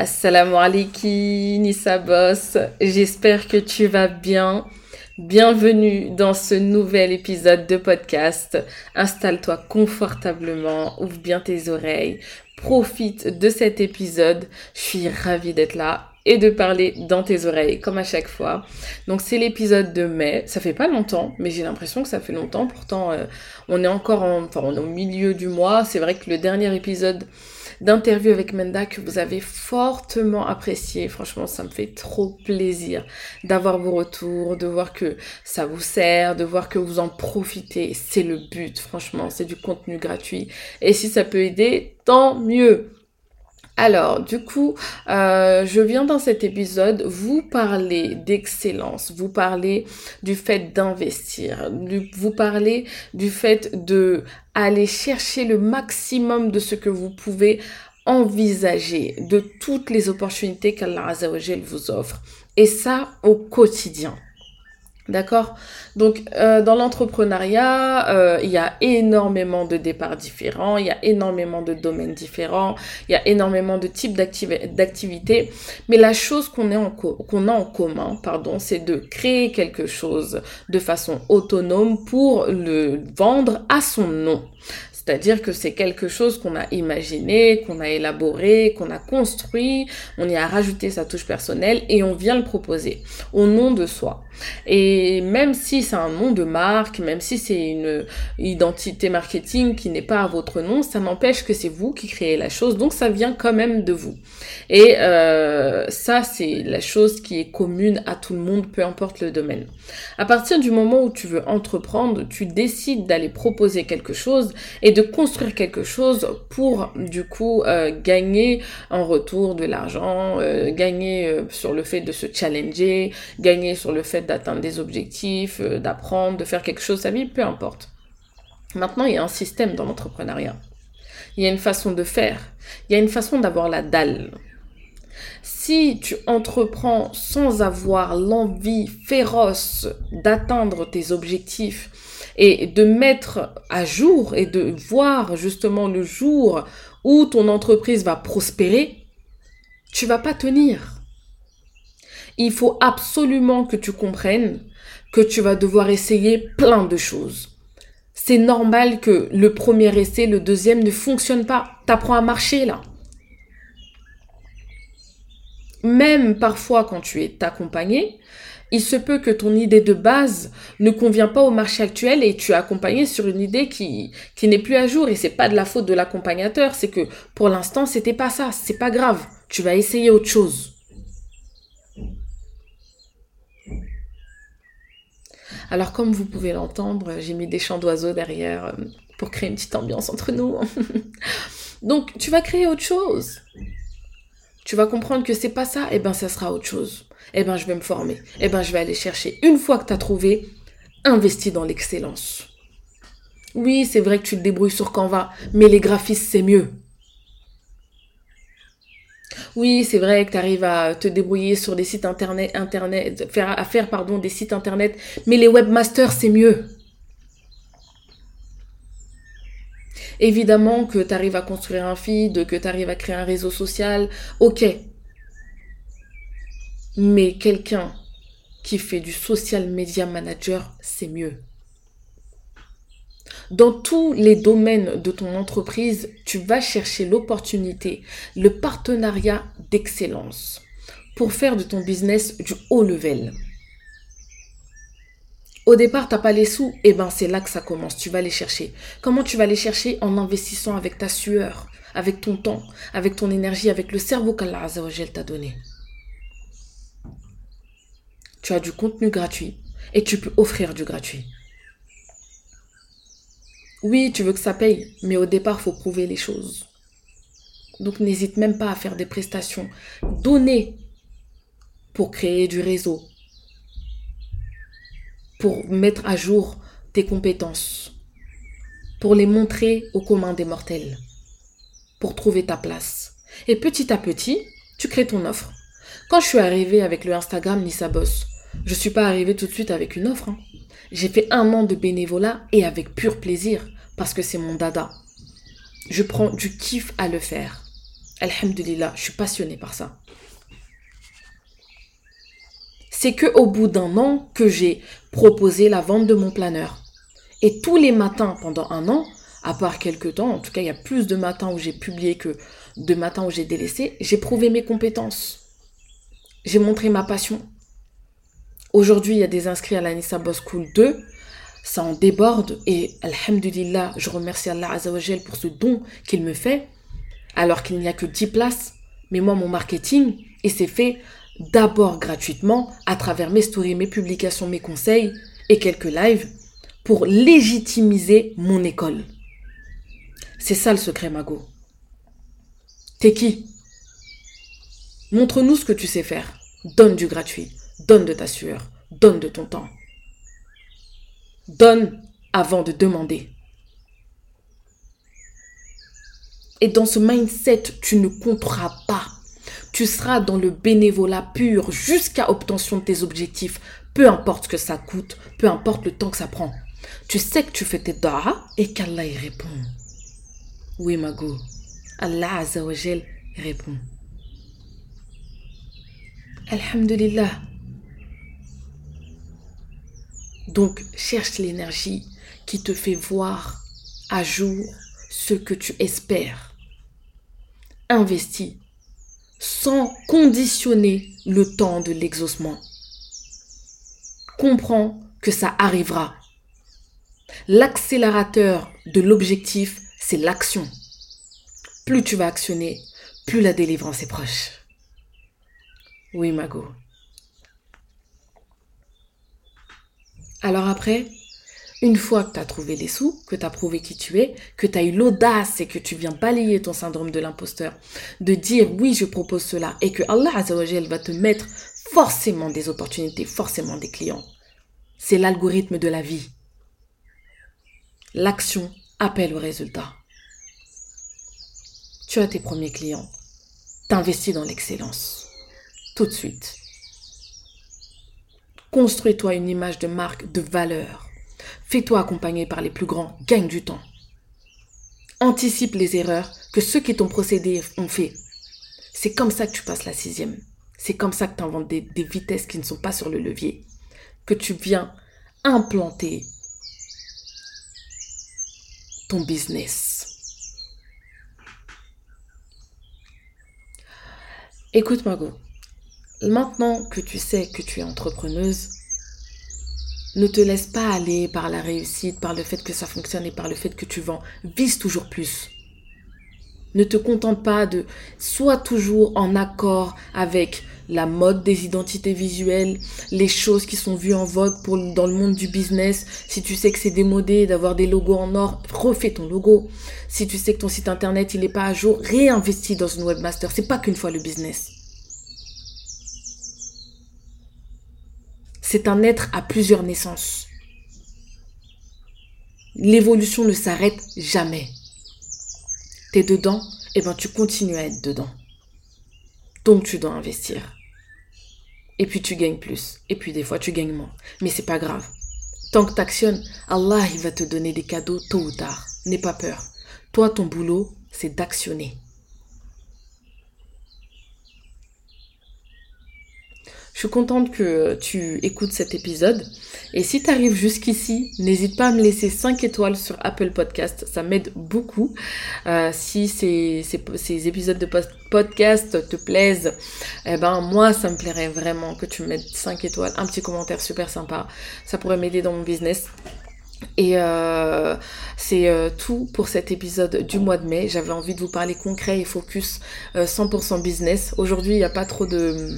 Assalamu alaikum, Nissa Boss. J'espère que tu vas bien. Bienvenue dans ce nouvel épisode de podcast. Installe-toi confortablement, ouvre bien tes oreilles, profite de cet épisode. Je suis ravie d'être là et de parler dans tes oreilles, comme à chaque fois. Donc c'est l'épisode de mai. Ça fait pas longtemps, mais j'ai l'impression que ça fait longtemps. Pourtant, euh, on est encore en, enfin, on est au milieu du mois. C'est vrai que le dernier épisode d'interview avec Menda que vous avez fortement apprécié. Franchement, ça me fait trop plaisir d'avoir vos retours, de voir que ça vous sert, de voir que vous en profitez. C'est le but, franchement, c'est du contenu gratuit. Et si ça peut aider, tant mieux. Alors, du coup, euh, je viens dans cet épisode vous parler d'excellence, vous parler du fait d'investir, vous parler du fait de aller chercher le maximum de ce que vous pouvez envisager, de toutes les opportunités qu'Allah vous offre. Et ça au quotidien. D'accord? Donc, euh, dans l'entrepreneuriat, euh, il y a énormément de départs différents, il y a énormément de domaines différents, il y a énormément de types d'activités. Mais la chose qu'on qu'on a en commun, pardon, c'est de créer quelque chose de façon autonome pour le vendre à son nom. C'est-à-dire que c'est quelque chose qu'on a imaginé, qu'on a élaboré, qu'on a construit, on y a rajouté sa touche personnelle et on vient le proposer au nom de soi. Et même si c'est un nom de marque, même si c'est une identité marketing qui n'est pas à votre nom, ça n'empêche que c'est vous qui créez la chose, donc ça vient quand même de vous. Et euh, ça, c'est la chose qui est commune à tout le monde, peu importe le domaine. À partir du moment où tu veux entreprendre, tu décides d'aller proposer quelque chose et de construire quelque chose pour du coup euh, gagner en retour de l'argent, euh, gagner sur le fait de se challenger, gagner sur le fait d'atteindre des objectifs, euh, d'apprendre, de faire quelque chose sa vie, peu importe. Maintenant, il y a un système dans l'entrepreneuriat. Il y a une façon de faire. Il y a une façon d'avoir la dalle. Si tu entreprends sans avoir l'envie féroce d'atteindre tes objectifs et de mettre à jour et de voir justement le jour où ton entreprise va prospérer, tu vas pas tenir il faut absolument que tu comprennes que tu vas devoir essayer plein de choses. C'est normal que le premier essai, le deuxième ne fonctionne pas. T'apprends à marcher là. Même parfois quand tu es accompagné, il se peut que ton idée de base ne convient pas au marché actuel et tu es accompagné sur une idée qui, qui n'est plus à jour et c'est pas de la faute de l'accompagnateur, c'est que pour l'instant c'était pas ça, c'est pas grave. Tu vas essayer autre chose. Alors comme vous pouvez l'entendre, j'ai mis des chants d'oiseaux derrière euh, pour créer une petite ambiance entre nous. Donc tu vas créer autre chose. Tu vas comprendre que c'est pas ça, et eh ben ça sera autre chose. Et eh ben je vais me former. Et eh ben je vais aller chercher. Une fois que tu as trouvé, investis dans l'excellence. Oui, c'est vrai que tu te débrouilles sur Canva, mais les graphistes c'est mieux. Oui, c'est vrai que tu arrives à te débrouiller sur des sites internet, à faire pardon, des sites internet, mais les webmasters, c'est mieux. Évidemment que tu arrives à construire un feed, que tu arrives à créer un réseau social, ok. Mais quelqu'un qui fait du social media manager, c'est mieux. Dans tous les domaines de ton entreprise, tu vas chercher l'opportunité, le partenariat d'excellence pour faire de ton business du haut level. Au départ, tu n'as pas les sous, et eh ben c'est là que ça commence. Tu vas les chercher. Comment tu vas les chercher? En investissant avec ta sueur, avec ton temps, avec ton énergie, avec le cerveau qu'Allah t'a donné. Tu as du contenu gratuit et tu peux offrir du gratuit. Oui, tu veux que ça paye, mais au départ, faut prouver les choses. Donc n'hésite même pas à faire des prestations. Donner pour créer du réseau, pour mettre à jour tes compétences, pour les montrer au commun des mortels, pour trouver ta place. Et petit à petit, tu crées ton offre. Quand je suis arrivée avec le Instagram Nissa Boss, je suis pas arrivée tout de suite avec une offre. Hein. J'ai fait un an de bénévolat et avec pur plaisir, parce que c'est mon dada. Je prends du kiff à le faire. Alhamdulillah, je suis passionnée par ça. C'est que au bout d'un an que j'ai proposé la vente de mon planeur. Et tous les matins pendant un an, à part quelques temps, en tout cas il y a plus de matins où j'ai publié que de matins où j'ai délaissé, j'ai prouvé mes compétences. J'ai montré ma passion. Aujourd'hui, il y a des inscrits à la Nissa Boss School 2. Ça en déborde et Alhamdulillah, je remercie Allah Azzawajal pour ce don qu'il me fait alors qu'il n'y a que 10 places. Mais moi, mon marketing, et c'est fait d'abord gratuitement à travers mes stories, mes publications, mes conseils et quelques lives pour légitimiser mon école. C'est ça le secret, Mago. T'es qui? Montre-nous ce que tu sais faire. Donne du gratuit. Donne de ta sueur. Donne de ton temps. Donne avant de demander. Et dans ce mindset, tu ne compteras pas. Tu seras dans le bénévolat pur jusqu'à obtention de tes objectifs. Peu importe ce que ça coûte, peu importe le temps que ça prend. Tu sais que tu fais tes da'as et qu'Allah y répond. Oui, Mago. Allah Azzawajal répond. Alhamdulillah. Donc, cherche l'énergie qui te fait voir à jour ce que tu espères. Investis sans conditionner le temps de l'exaucement. Comprends que ça arrivera. L'accélérateur de l'objectif, c'est l'action. Plus tu vas actionner, plus la délivrance est proche. Oui, Mago. Alors après, une fois que tu as trouvé les sous, que tu as prouvé qui tu es, que tu as eu l'audace et que tu viens balayer ton syndrome de l'imposteur, de dire oui, je propose cela et que Allah va te mettre forcément des opportunités, forcément des clients. C'est l'algorithme de la vie. L'action appelle au résultat. Tu as tes premiers clients. T'investis dans l'excellence. Tout de suite. Construis-toi une image de marque de valeur Fais-toi accompagner par les plus grands, gagne du temps. Anticipe les erreurs que ceux qui t'ont procédé ont fait. C'est comme ça que tu passes la sixième. C'est comme ça que tu inventes des, vitesses qui ne sont pas sur le levier. Que tu viens implanter ton business. Écoute Margot, maintenant que tu sais que tu es entrepreneuse, ne te laisse pas aller par la réussite, par le fait que ça fonctionne et par le fait que tu vends. Vise toujours plus. Ne te contente pas de... Sois toujours en accord avec la mode des identités visuelles, les choses qui sont vues en vogue pour, dans le monde du business. Si tu sais que c'est démodé d'avoir des logos en or, refais ton logo. Si tu sais que ton site internet il n'est pas à jour, réinvestis dans une webmaster. C'est pas qu'une fois le business. C'est un être à plusieurs naissances. L'évolution ne s'arrête jamais. T'es dedans, et eh ben tu continues à être dedans. Donc tu dois investir. Et puis tu gagnes plus. Et puis des fois tu gagnes moins. Mais c'est pas grave. Tant que tu actionnes, Allah il va te donner des cadeaux tôt ou tard. N'aie pas peur. Toi, ton boulot, c'est d'actionner. Je suis contente que tu écoutes cet épisode. Et si tu arrives jusqu'ici, n'hésite pas à me laisser 5 étoiles sur Apple Podcast. Ça m'aide beaucoup. Euh, si ces, épisodes de podcast te plaisent, eh ben moi, ça me plairait vraiment que tu me mettes 5 étoiles, un petit commentaire super sympa. Ça pourrait m'aider dans mon business. Et euh, c'est euh, tout pour cet épisode du mois de mai. J'avais envie de vous parler concret et focus 100% euh, business. Aujourd'hui, il n'y a pas trop de,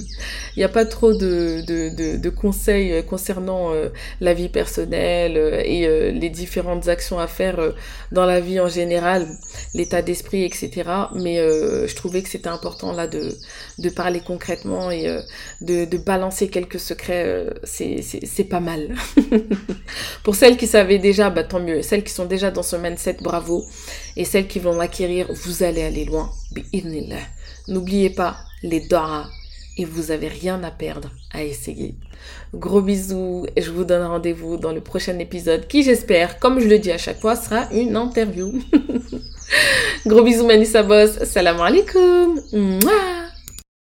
il a pas trop de, de, de, conseils concernant la vie personnelle et les différentes actions à faire dans la vie en général, l'état d'esprit, etc. Mais je trouvais que c'était important là de, de parler concrètement et de, de balancer quelques secrets. c'est pas mal. pour celles qui savaient déjà, bah, tant mieux. Celles qui sont déjà dans ce mindset, bravo. Et celles qui vont l'acquérir, vous allez aller loin. N'oubliez pas les Dora et vous avez rien à perdre à essayer. Gros bisous et je vous donne rendez-vous dans le prochain épisode qui j'espère, comme je le dis à chaque fois, sera une interview. Gros bisous Manissa Boss. Salam alaikum.